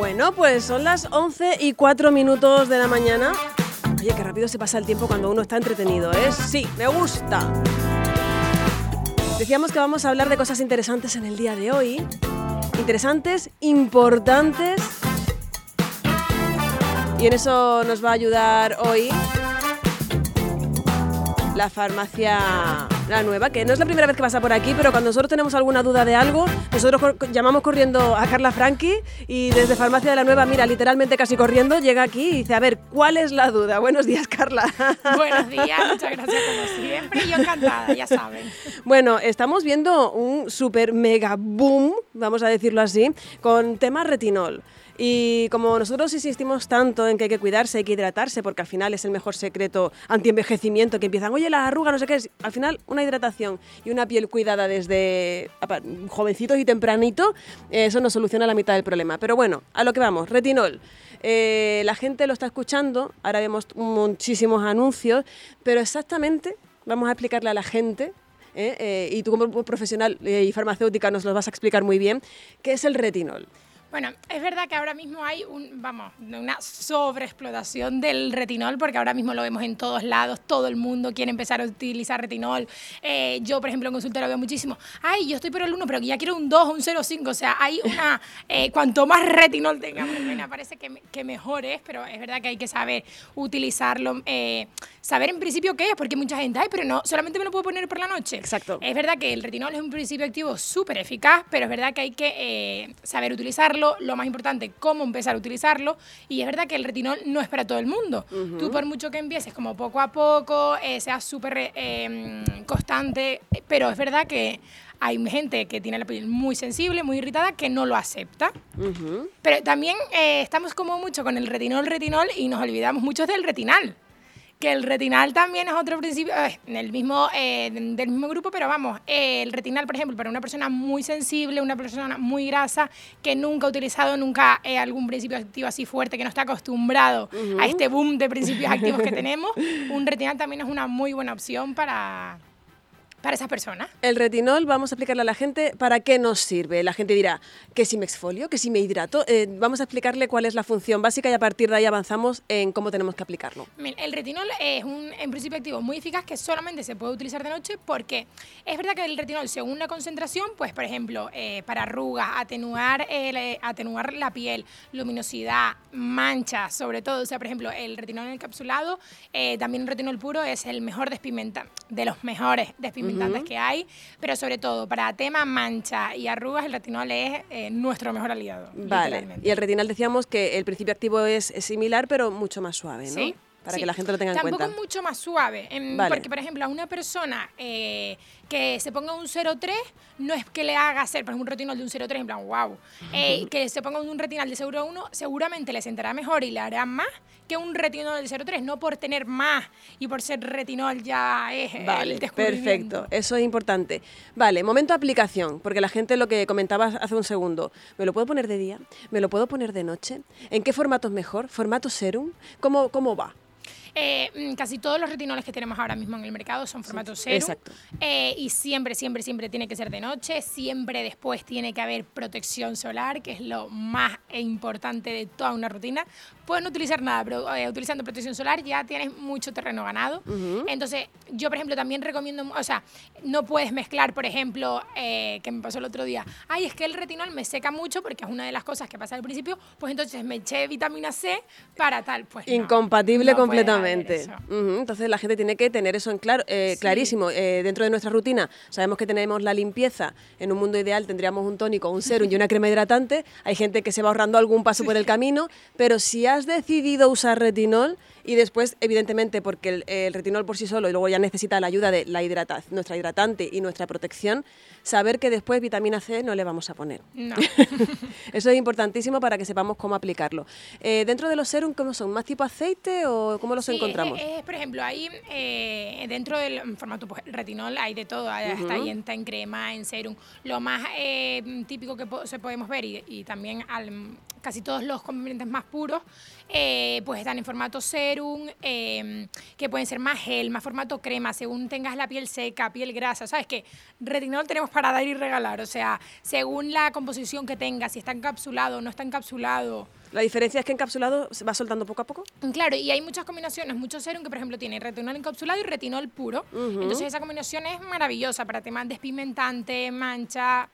Bueno, pues son las 11 y 4 minutos de la mañana. Oye, qué rápido se pasa el tiempo cuando uno está entretenido, ¿eh? Sí, me gusta. Decíamos que vamos a hablar de cosas interesantes en el día de hoy. Interesantes, importantes. Y en eso nos va a ayudar hoy la farmacia La Nueva, que no es la primera vez que pasa por aquí, pero cuando nosotros tenemos alguna duda de algo, nosotros llamamos corriendo a Carla Franchi y desde Farmacia de La Nueva, mira, literalmente casi corriendo, llega aquí y dice, a ver, ¿cuál es la duda? Buenos días, Carla. Buenos días, muchas gracias como siempre, yo encantada, ya saben. Bueno, estamos viendo un super mega boom, vamos a decirlo así, con tema retinol. Y como nosotros insistimos tanto en que hay que cuidarse, hay que hidratarse, porque al final es el mejor secreto anti-envejecimiento, que empiezan, oye, la arruga, no sé qué, es. al final una hidratación y una piel cuidada desde jovencitos y tempranito, eso nos soluciona la mitad del problema. Pero bueno, a lo que vamos, retinol. Eh, la gente lo está escuchando, ahora vemos muchísimos anuncios, pero exactamente vamos a explicarle a la gente ¿eh? Eh, y tú como profesional y farmacéutica nos lo vas a explicar muy bien, qué es el retinol. Bueno, es verdad que ahora mismo hay un, vamos, una sobreexplotación del retinol, porque ahora mismo lo vemos en todos lados, todo el mundo quiere empezar a utilizar retinol. Eh, yo, por ejemplo, en consultorio veo muchísimo, ay, yo estoy por el 1, pero ya quiero un 2 o un 0,5. O sea, hay una, eh, cuanto más retinol tengamos, me parece que, que, mejor es, pero es verdad que hay que saber utilizarlo, eh, saber en principio qué es, porque mucha gente, ay, pero no, solamente me lo puedo poner por la noche. Exacto. Es verdad que el retinol es un principio activo súper eficaz, pero es verdad que hay que saber utilizarlo lo más importante, cómo empezar a utilizarlo. Y es verdad que el retinol no es para todo el mundo. Tú por mucho que empieces como poco a poco, eh, seas súper eh, constante, pero es verdad que hay gente que tiene la piel muy sensible, muy irritada, que no lo acepta. Pero también eh, estamos como mucho con el retinol, retinol y nos olvidamos mucho del retinal que el retinal también es otro principio, en el mismo, eh, del mismo grupo, pero vamos, el retinal, por ejemplo, para una persona muy sensible, una persona muy grasa, que nunca ha utilizado nunca eh, algún principio activo así fuerte, que no está acostumbrado a este boom de principios activos que tenemos, un retinal también es una muy buena opción para, para esas personas. El retinol, vamos a explicarle a la gente para qué nos sirve. La gente dirá que si me exfolio, que si me hidrato. Eh, vamos a explicarle cuál es la función básica y a partir de ahí avanzamos en cómo tenemos que aplicarlo. El retinol es un en principio activo muy eficaz que solamente se puede utilizar de noche porque es verdad que el retinol, según la concentración, pues por ejemplo, eh, para arrugas, atenuar, eh, atenuar la piel, luminosidad, manchas, sobre todo, o sea, por ejemplo, el retinol encapsulado, también el retinol puro es el mejor despimenta, de los mejores despigmentantes que hay, pero sobre todo para tema mancha y arrugas, el retinol es eh, nuestro mejor aliado. Vale. Y el retinol decíamos que el principio activo es, similar, pero mucho más suave, ¿no? Sí. Para que la gente lo tenga en cuenta. Tampoco es mucho más suave. Porque, por ejemplo, a una persona eh, que se ponga un 0,3 no es que le haga hacer, por ejemplo, un retinol de un 0,3, en plan, wow. Eh, que se ponga un retinol de 0,1 seguramente le sentará mejor y le hará más que un retinol del 0,3, no por tener más y por ser retinol ya es vale, Perfecto, eso es importante. Vale, momento de aplicación, porque la gente lo que comentabas hace un segundo, ¿me lo puedo poner de día? ¿Me lo puedo poner de noche? ¿En qué formato es mejor? ¿Formato serum? ¿Cómo, cómo va? Eh, mm, casi todos los retinoles que tenemos ahora mismo en el mercado son formato cero. Exacto. Eh, y siempre, siempre, siempre tiene que ser de noche. Siempre después tiene que haber protección solar, que es lo más importante de toda una rutina. Pueden utilizar nada, pero eh, utilizando protección solar ya tienes mucho terreno ganado. Entonces, yo, por ejemplo, también recomiendo, o sea, no puedes mezclar, por ejemplo, que me pasó el otro día, ay, es que el retinol me seca mucho porque es una de las cosas que pasa al principio, pues entonces me eché vitamina C para tal. Pues Incompatible completamente. Entonces la gente tiene que tener eso en claro, eh, clarísimo. Eh, dentro de nuestra rutina sabemos que tenemos la limpieza. En un mundo ideal tendríamos un tónico, un serum y una crema hidratante. Hay gente que se va ahorrando algún paso por el camino, pero si has decidido usar retinol, y después, evidentemente, porque el, retinol por sí solo y luego ya necesita la ayuda de la hidrata, nuestra hidratante y nuestra protección, saber que después vitamina C no le vamos a poner. No. Eso es importantísimo para que sepamos cómo aplicarlo. Eh, dentro de los serum, ¿cómo son? ¿Más tipo aceite o cómo los encontramos? Es, por ejemplo, ahí eh, dentro del formato pues, retinol hay de todo, está ahí en, en, crema, en serum. Lo más eh, típico que se podemos ver y, y también al casi todos los componentes más puros, eh, pues están en formato serum, em, que pueden ser más gel, más formato crema, según tengas la piel seca, piel grasa. ¿Sabes que Retinol tenemos para dar y regalar, o sea, según la composición que tengas, si está encapsulado o no está encapsulado. La diferencia es que encapsulado se va soltando poco a poco. Claro, y hay muchas combinaciones, muchos serum que por ejemplo tiene retinol encapsulado y retinol puro. Entonces esa combinación es maravillosa para temas despigmentante, mancha,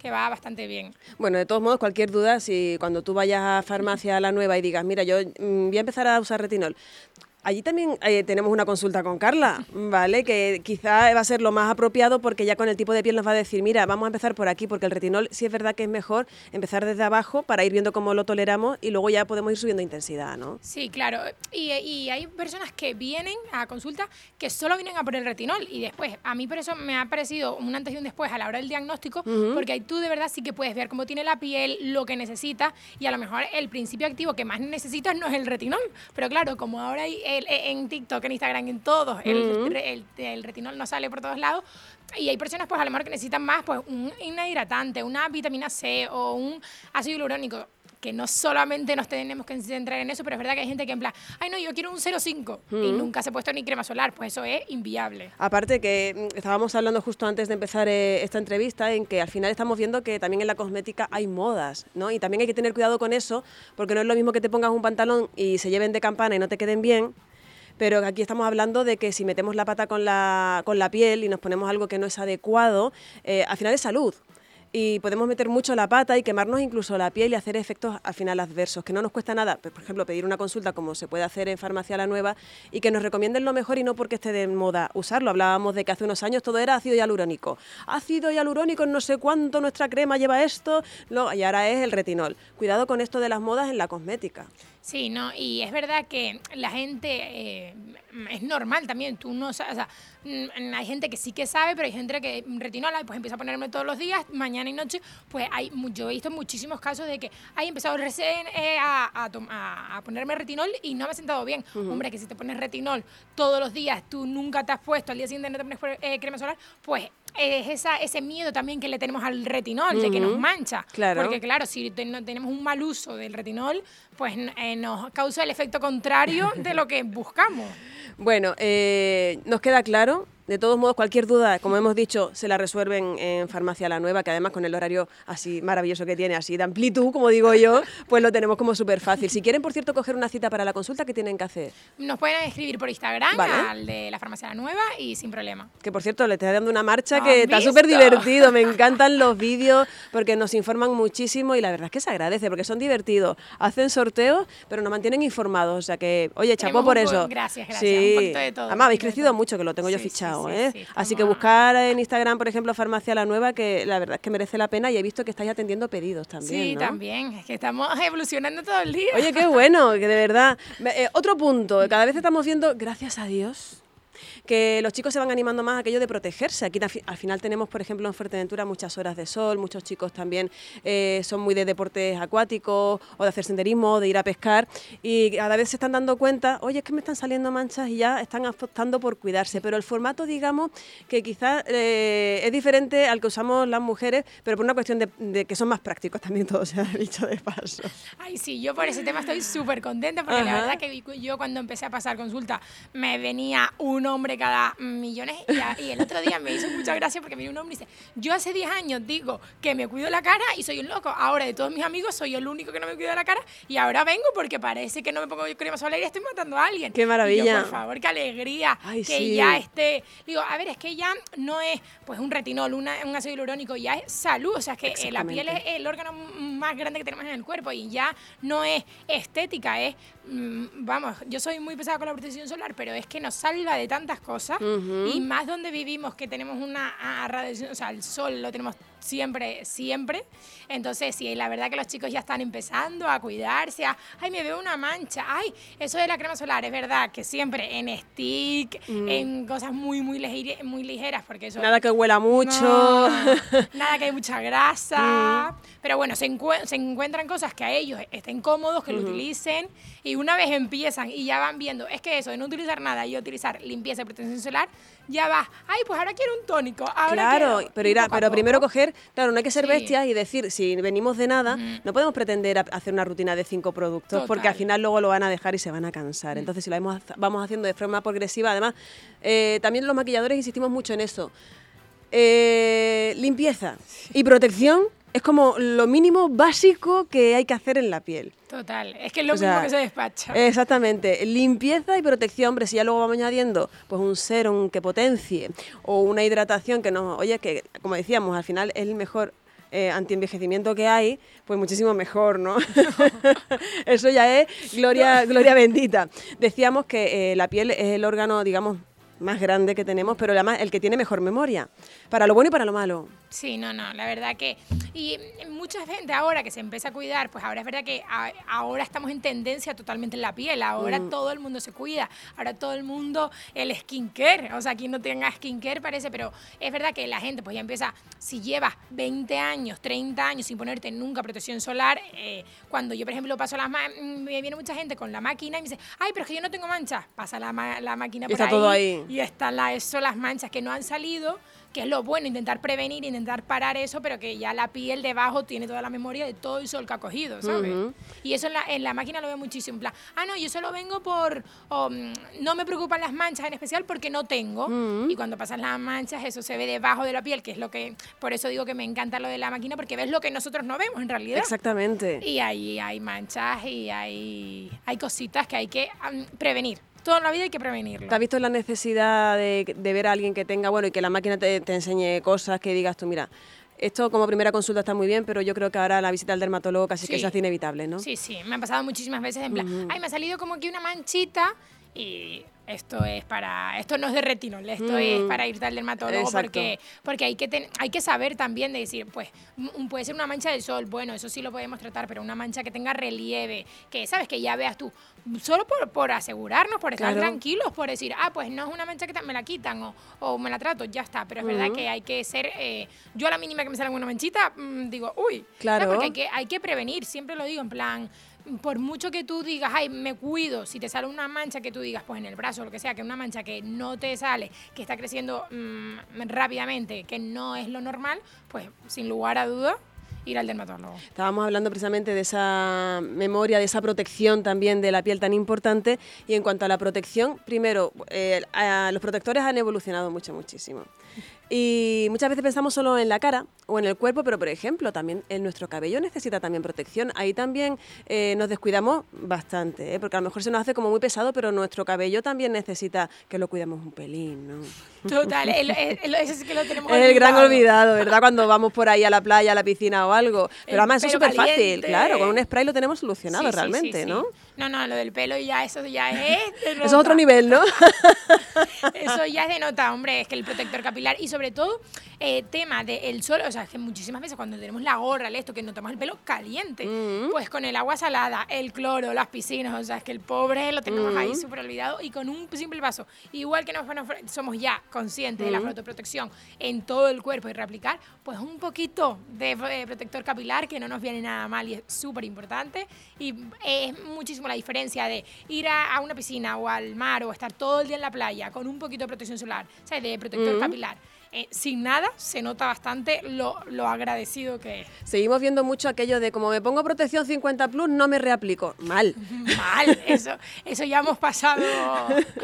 que va bastante bien. Bueno, de todos modos, cualquier duda, si cuando tú vayas a farmacia a la nueva y digas, mira, yo mm, voy a empezar a usar retinol, Allí también eh, tenemos una consulta con Carla, ¿vale? Que quizá va a ser lo más apropiado porque ya con el tipo de piel nos va a decir, mira, vamos a empezar por aquí, porque el retinol sí es verdad que es mejor empezar desde abajo para ir viendo cómo lo toleramos y luego ya podemos ir subiendo intensidad, ¿no? Sí, claro. Y, y hay personas que vienen a consulta que solo vienen a por el retinol y después, a mí por eso me ha parecido un antes y un después a la hora del diagnóstico, porque ahí tú de verdad sí que puedes ver cómo tiene la piel, lo que necesita y a lo mejor el principio activo que más necesitas no es el retinol, pero claro, como ahora hay en TikTok, en Instagram, en todos, el, el, retinol no sale por todos lados. Y hay personas, pues a lo mejor que necesitan más, pues un, hidratante, una vitamina C o un ácido hialurónico que no solamente nos tenemos que centrar en eso, pero es verdad que hay gente que en plan, ay no, yo quiero un 0,5 y nunca se ha puesto ni crema solar, pues eso es inviable. Aparte que mm, estábamos hablando justo antes de empezar eh, esta entrevista en que al final estamos viendo que también en la cosmética hay modas, ¿no? Y también hay que tener cuidado con eso, porque no es lo mismo que te pongas un pantalón y se lleven de campana y no te queden bien, pero aquí estamos hablando de que si metemos la pata con la, con la piel y nos ponemos algo que no es adecuado, eh, al final es salud y podemos meter mucho la pata y quemarnos incluso la piel y hacer efectos al final adversos, que no nos cuesta nada, pues, por ejemplo, pedir una consulta como se puede hacer en Farmacia La Nueva y que nos recomienden lo mejor y no porque esté de moda usarlo. Hablábamos de que hace unos años todo era ácido hialurónico. Ácido hialurónico, no sé cuánto, nuestra crema lleva esto, y ahora es el retinol. Cuidado con esto de las modas en la cosmética. Sí, no, y es verdad que la gente eh, es normal también, tú no sabes, o sea, mm, hay gente que sí que sabe, pero hay gente que retinol, pues empieza a ponerme todos los días, mañana y noche, pues hay, yo he visto muchísimos casos de que hay empezado recién eh, a, a, ponerme retinol y no me ha sentado bien. Hombre, que si te pones retinol todos los días, tú nunca te has puesto, al día siguiente no te pones eh, crema solar, pues es esa, ese miedo también que le tenemos al retinol, de que nos mancha. Claro. Porque claro, si tenemos un mal uso del retinol, pues eh, nos causa el efecto contrario de lo que buscamos. Bueno, eh, nos queda claro de todos modos, cualquier duda, como hemos dicho, se la resuelven en Farmacia La Nueva, que además con el horario así maravilloso que tiene, así de amplitud, como digo yo, pues lo tenemos como súper fácil. Si quieren, por cierto, coger una cita para la consulta, ¿qué tienen que hacer? Nos pueden escribir por Instagram al de la Farmacia La Nueva y sin problema. Que por cierto, le estoy dando una marcha que está súper divertido. Me encantan los vídeos porque nos informan muchísimo y la verdad es que se agradece porque son divertidos. Hacen sorteos, pero nos mantienen informados. O sea que, oye, chapó por eso. Gracias, gracias. Sí. Un de todo. Además, habéis crecido mucho, que lo tengo yo fichado. ¿Eh? Así que buscar en Instagram, por ejemplo, Farmacia La Nueva, que la verdad es que merece la pena y he visto que estáis atendiendo pedidos también. Sí, también. Es que estamos evolucionando todo el día. Oye, qué bueno, que de verdad. Eh, otro punto, cada vez estamos viendo, gracias a Dios, que los chicos se van animando más a aquello de protegerse. Aquí al final tenemos, por ejemplo, en Fuerteventura muchas horas de sol, muchos chicos también eh, son muy de deportes acuáticos o de hacer senderismo, de ir a pescar y cada vez se están dando cuenta, oye, es que me están saliendo manchas y ya están apostando por cuidarse. Pero el formato, digamos, que quizás eh, es diferente al que usamos las mujeres, pero por una cuestión de, que son más prácticos también, todo se ha dicho de paso. Ay, sí, yo por ese tema estoy súper contenta porque la verdad que yo cuando empecé a pasar consulta me venía un hombre cada millones. Y, el otro día me hizo mucha gracia porque me un hombre y dice, yo hace 10 años digo que me cuido la cara y soy un loco. Ahora de todos mis amigos soy el único que no me cuido la cara y ahora vengo porque parece que no me pongo crema solar y estoy matando a alguien. Qué maravilla. por favor, qué alegría que ya esté. Digo, a ver, es que ya no es pues un retinol, un ácido hialurónico, ya es salud. O sea, es que la piel es el órgano más grande que tenemos en el cuerpo y ya no es estética, es, vamos, yo soy muy pesada con la protección solar, pero es que nos salva de tantas cosas. Y más donde vivimos, que tenemos una radiación, o sea, el sol lo tenemos siempre, siempre. Entonces, sí, la verdad que los chicos ya están empezando a cuidarse, a, ay, me veo una mancha, ay, eso de la crema solar, es verdad que siempre en stick, mm. en cosas muy, muy, muy ligeras, porque eso... Nada que huela mucho. nada que hay mucha grasa. Mm. Pero bueno, se, se, encuentran cosas que a ellos estén cómodos, que lo utilicen, y una vez empiezan y ya van viendo, es que eso de no utilizar nada y utilizar limpieza y protección solar, ya vas, ay, pues ahora quiero un tónico. Ahora claro, quiero", pero, irá, pero primero coger, claro, no hay que ser Sí. bestias y decir, si venimos de nada, no podemos pretender hacer una rutina de cinco productos, porque al final luego lo van a dejar y se van a cansar. Entonces, si lo vamos, vamos haciendo de forma progresiva, además, eh, también los maquilladores insistimos mucho en eso. Eh, limpieza y protección es como lo mínimo básico que hay que hacer en la piel. Total, es que es lo O mismo sea, que se despacha. Exactamente, limpieza y protección, hombre, si ya luego vamos añadiendo pues un serum que potencie o una hidratación que nos, oye, que como decíamos, al final es el mejor eh, antienvejecimiento que hay, pues muchísimo mejor, ¿no? Eso ya es gloria, gloria bendita. Decíamos que eh, la piel es el órgano, digamos, más grande que tenemos, pero además el que tiene mejor memoria, para lo bueno y para lo malo. Sí, no, no, la verdad que... Y mucha gente ahora que se empieza a cuidar, pues ahora es verdad que a- ahora estamos en tendencia totalmente en la piel, ahora Mm. todo el mundo se cuida, ahora todo el mundo el skincare, o sea, quien no tenga skincare parece, pero es verdad que la gente pues ya empieza, si llevas 20 años, 30 años sin ponerte nunca protección solar, eh, cuando yo por ejemplo paso las mm, me viene mucha gente con la máquina y me dice, ay, pero es que yo no tengo manchas, pasa la, ma- la máquina por está todo ahí. y están la, eso, las manchas que no han salido, que es lo bueno, intentar prevenir, intentar parar eso, pero que ya la piel debajo tiene toda la memoria de todo el sol que ha cogido, ¿sabes? Y eso en la, en la máquina lo veo muchísimo. En plan, ah, no, yo solo vengo por. mm, no me preocupan las manchas en especial porque no tengo. Y cuando pasan las manchas, eso se ve debajo de la piel, que es lo que. Por eso digo que me encanta lo de la máquina, porque ves lo que nosotros no vemos en realidad. Exactamente. Y ahí hay manchas y hay, hay cositas que hay que am, prevenir. Toda la vida hay que prevenirlo. ¿Te has visto la necesidad de, de ver a alguien que tenga, bueno, y que la máquina te, te enseñe cosas que digas tú, mira, esto como primera consulta está muy bien, pero yo creo que ahora la visita al dermatólogo casi que se hace inevitable, ¿no? Sí, sí, me han pasado muchísimas veces en plan, ay, me ha salido como que una manchita y esto es para, esto no es de retinol, esto es para irte al dermatólogo Exacto. porque, porque hay, que ten- hay que saber también de decir, pues, puede ser una mancha del sol, bueno, eso sí lo podemos tratar, pero una mancha que tenga relieve, que sabes que ya veas tú, solo por, por asegurarnos, por estar Claro. tranquilos, por decir, ah, pues no es una mancha que me la quitan o, o me la trato, ya está, pero es verdad que hay que ser, eh, yo a la mínima que me salga una manchita, mm, digo, uy. Claro. porque hay que, hay que prevenir, siempre lo digo, en plan, por mucho que tú digas, ay, me cuido, si te sale una mancha que tú digas, pues en el brazo lo que sea, que una mancha que no te sale, que está creciendo mm, rápidamente, que no es lo normal, pues sin lugar a duda, ir al dermatólogo. Estábamos hablando precisamente de esa memoria, de esa protección también de la piel tan importante. Y en cuanto a la protección, primero, eh, los protectores han evolucionado mucho, muchísimo. Y muchas veces pensamos solo en la cara o en el cuerpo, pero por ejemplo, también en nuestro cabello necesita también protección. Ahí también eh, nos descuidamos bastante, ¿eh? porque a lo mejor se nos hace como muy pesado, pero nuestro cabello también necesita que lo cuidemos un pelín, ¿no? Total, el- el- el- ese sí que lo tenemos Es el gran olvidado. ¿verdad? Cuando vamos por ahí a la playa, a la piscina o algo. Pero además eso es súper fácil, claro. Con un spray lo tenemos solucionado Sí, sí, sí, realmente, sí. ¿no? No, no, lo del pelo ya, eso ya es... Eso es otro nivel, ¿no? Eso ya es de nota, hombre, es que el protector capilar y sobre todo eh, tema del sol, o sea, que muchísimas veces cuando tenemos la gorra, el esto, que notamos el pelo caliente, pues con el agua salada, el cloro, las piscinas, o sea, es que el pobre lo tenemos ahí súper olvidado y con un simple paso, igual que nos, somos ya conscientes de la fotoprotección en todo el cuerpo y reaplicar, pues un poquito de eh, protector capilar que no nos viene nada mal y es súper importante y es muchísimo la diferencia de ir a, a una piscina o al mar o estar todo el día en la playa con un poquito de protección solar, ¿sabes? De protector capilar. Eh, sin nada se nota bastante lo, lo agradecido que es. Seguimos viendo mucho aquello de como me pongo protección 50 plus, no me reaplico. Mal. Mal, eso, eso ya hemos pasado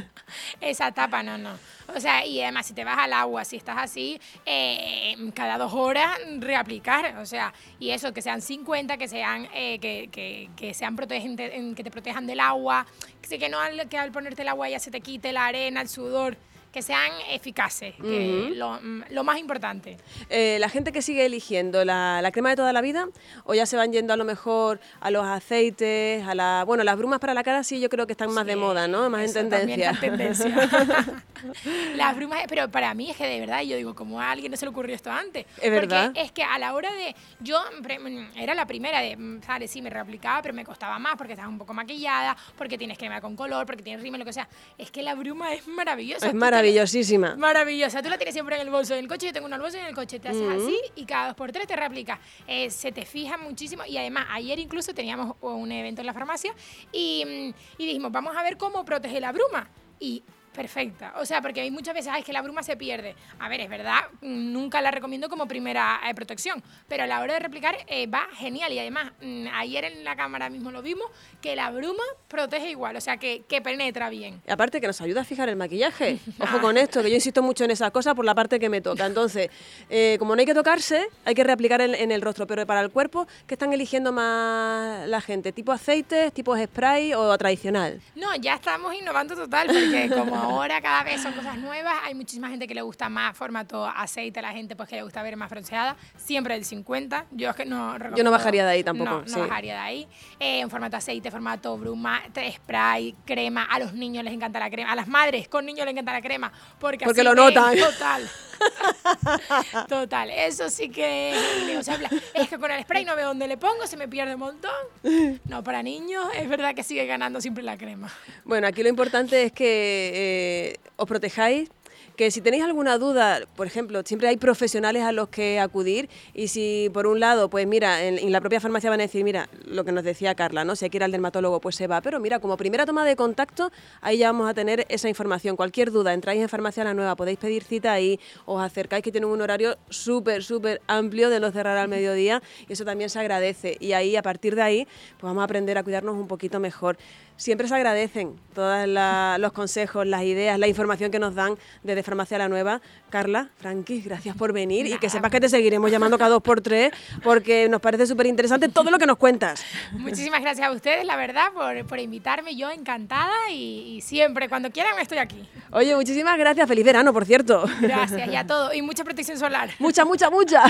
esa etapa, no, no. O sea, y además si te vas al agua, si estás así, eh, cada dos horas reaplicar, o sea, y eso, que sean 50, que sean, eh, que, que, que sean protegentes, en- que te protejan del agua, que no al, que al ponerte el agua ya se te quite la arena, el sudor, que sean eficaces, que lo, mm, lo más importante. Eh, la gente que sigue eligiendo la, la crema de toda la vida, o ya se van yendo a lo mejor a los aceites, a la. Bueno, las brumas para la cara sí, yo creo que están más de moda, ¿no? Más eso en también tendencia. en tendencia. Las brumas, pero para mí es que de verdad, yo digo, como a alguien no se le ocurrió esto antes. Es verdad. Porque es que a la hora de, yo pre- era la primera de, mm, sale, sí, me reaplicaba, pero me costaba más porque estás un poco maquillada, porque tienes crema con color, porque tienes rímel, lo que sea. Es que la bruma es maravillosa. es te- maravillosísima. Maravillosa. Tú la tienes siempre en el bolso del coche. Yo tengo una bolso en el coche. Te haces así y cada dos por tres te reaplica. Eh, se te fija muchísimo. Y además, ayer incluso teníamos un evento en la farmacia y, mm, y dijimos, vamos a ver cómo protege la bruma. Y perfecta. O sea, porque hay muchas veces, ay, es que la bruma se pierde. A ver, es verdad, nunca la recomiendo como primera eh, protección, pero a la hora de replicar eh, va genial. Y además, mm, ayer en la cámara mismo lo vimos, que la bruma protege igual, o sea, que, que penetra bien. Y aparte que nos ayuda a fijar el maquillaje. Ojo con esto, que yo insisto mucho en esa cosa por la parte que me toca. Entonces, eh, como no hay que tocarse, hay que reaplicar en, en, el rostro. Pero para el cuerpo, ¿qué están eligiendo más la gente? ¿Tipo aceites, tipo spray o tradicional? No, ya estamos innovando total, porque como ahora cada vez son cosas nuevas, hay muchísima gente que le gusta más formato aceite, la gente pues que le gusta ver más bronceada, siempre el 50. Yo es que no Yo no bajaría de ahí tampoco. No, no bajaría de ahí. Eh, en formato aceite, formato bruma, spray, crema. A los niños les encanta la crema. A las madres con niños les encanta la crema. Porque, porque lo notan. Total. Total, eso sí que es que con el spray no veo dónde le pongo, se me pierde un montón. No, para niños es verdad que sigue ganando siempre la crema. Bueno, aquí lo importante es que eh, os protejáis que si tenéis alguna duda, por ejemplo, siempre hay profesionales a los que acudir y si por un lado, pues mira, en, la propia farmacia van a decir, mira, lo que nos decía Carla, ¿no? Si hay que ir al dermatólogo, pues se va, pero mira, como primera toma de contacto, ahí ya vamos a tener esa información. Cualquier duda, entráis en Farmacia La Nueva, podéis pedir cita ahí, os acercáis que tienen un horario súper, súper amplio de no cerrar al mediodía y eso también se agradece. Y ahí, a partir de ahí, pues vamos a aprender a cuidarnos un poquito mejor siempre se agradecen todos los consejos, las ideas, la información que nos dan desde Farmacia La Nueva. Carla, Frankie, gracias por venir y que sepas que te seguiremos llamando cada dos por tres porque nos parece súper interesante todo lo que nos cuentas. Muchísimas gracias a ustedes, la verdad, por, invitarme. Yo encantada y, y, siempre, cuando quieran, estoy aquí. Oye, muchísimas gracias. Feliz verano, por cierto. Gracias y a todo. Y mucha protección solar. Mucha, mucha, mucha.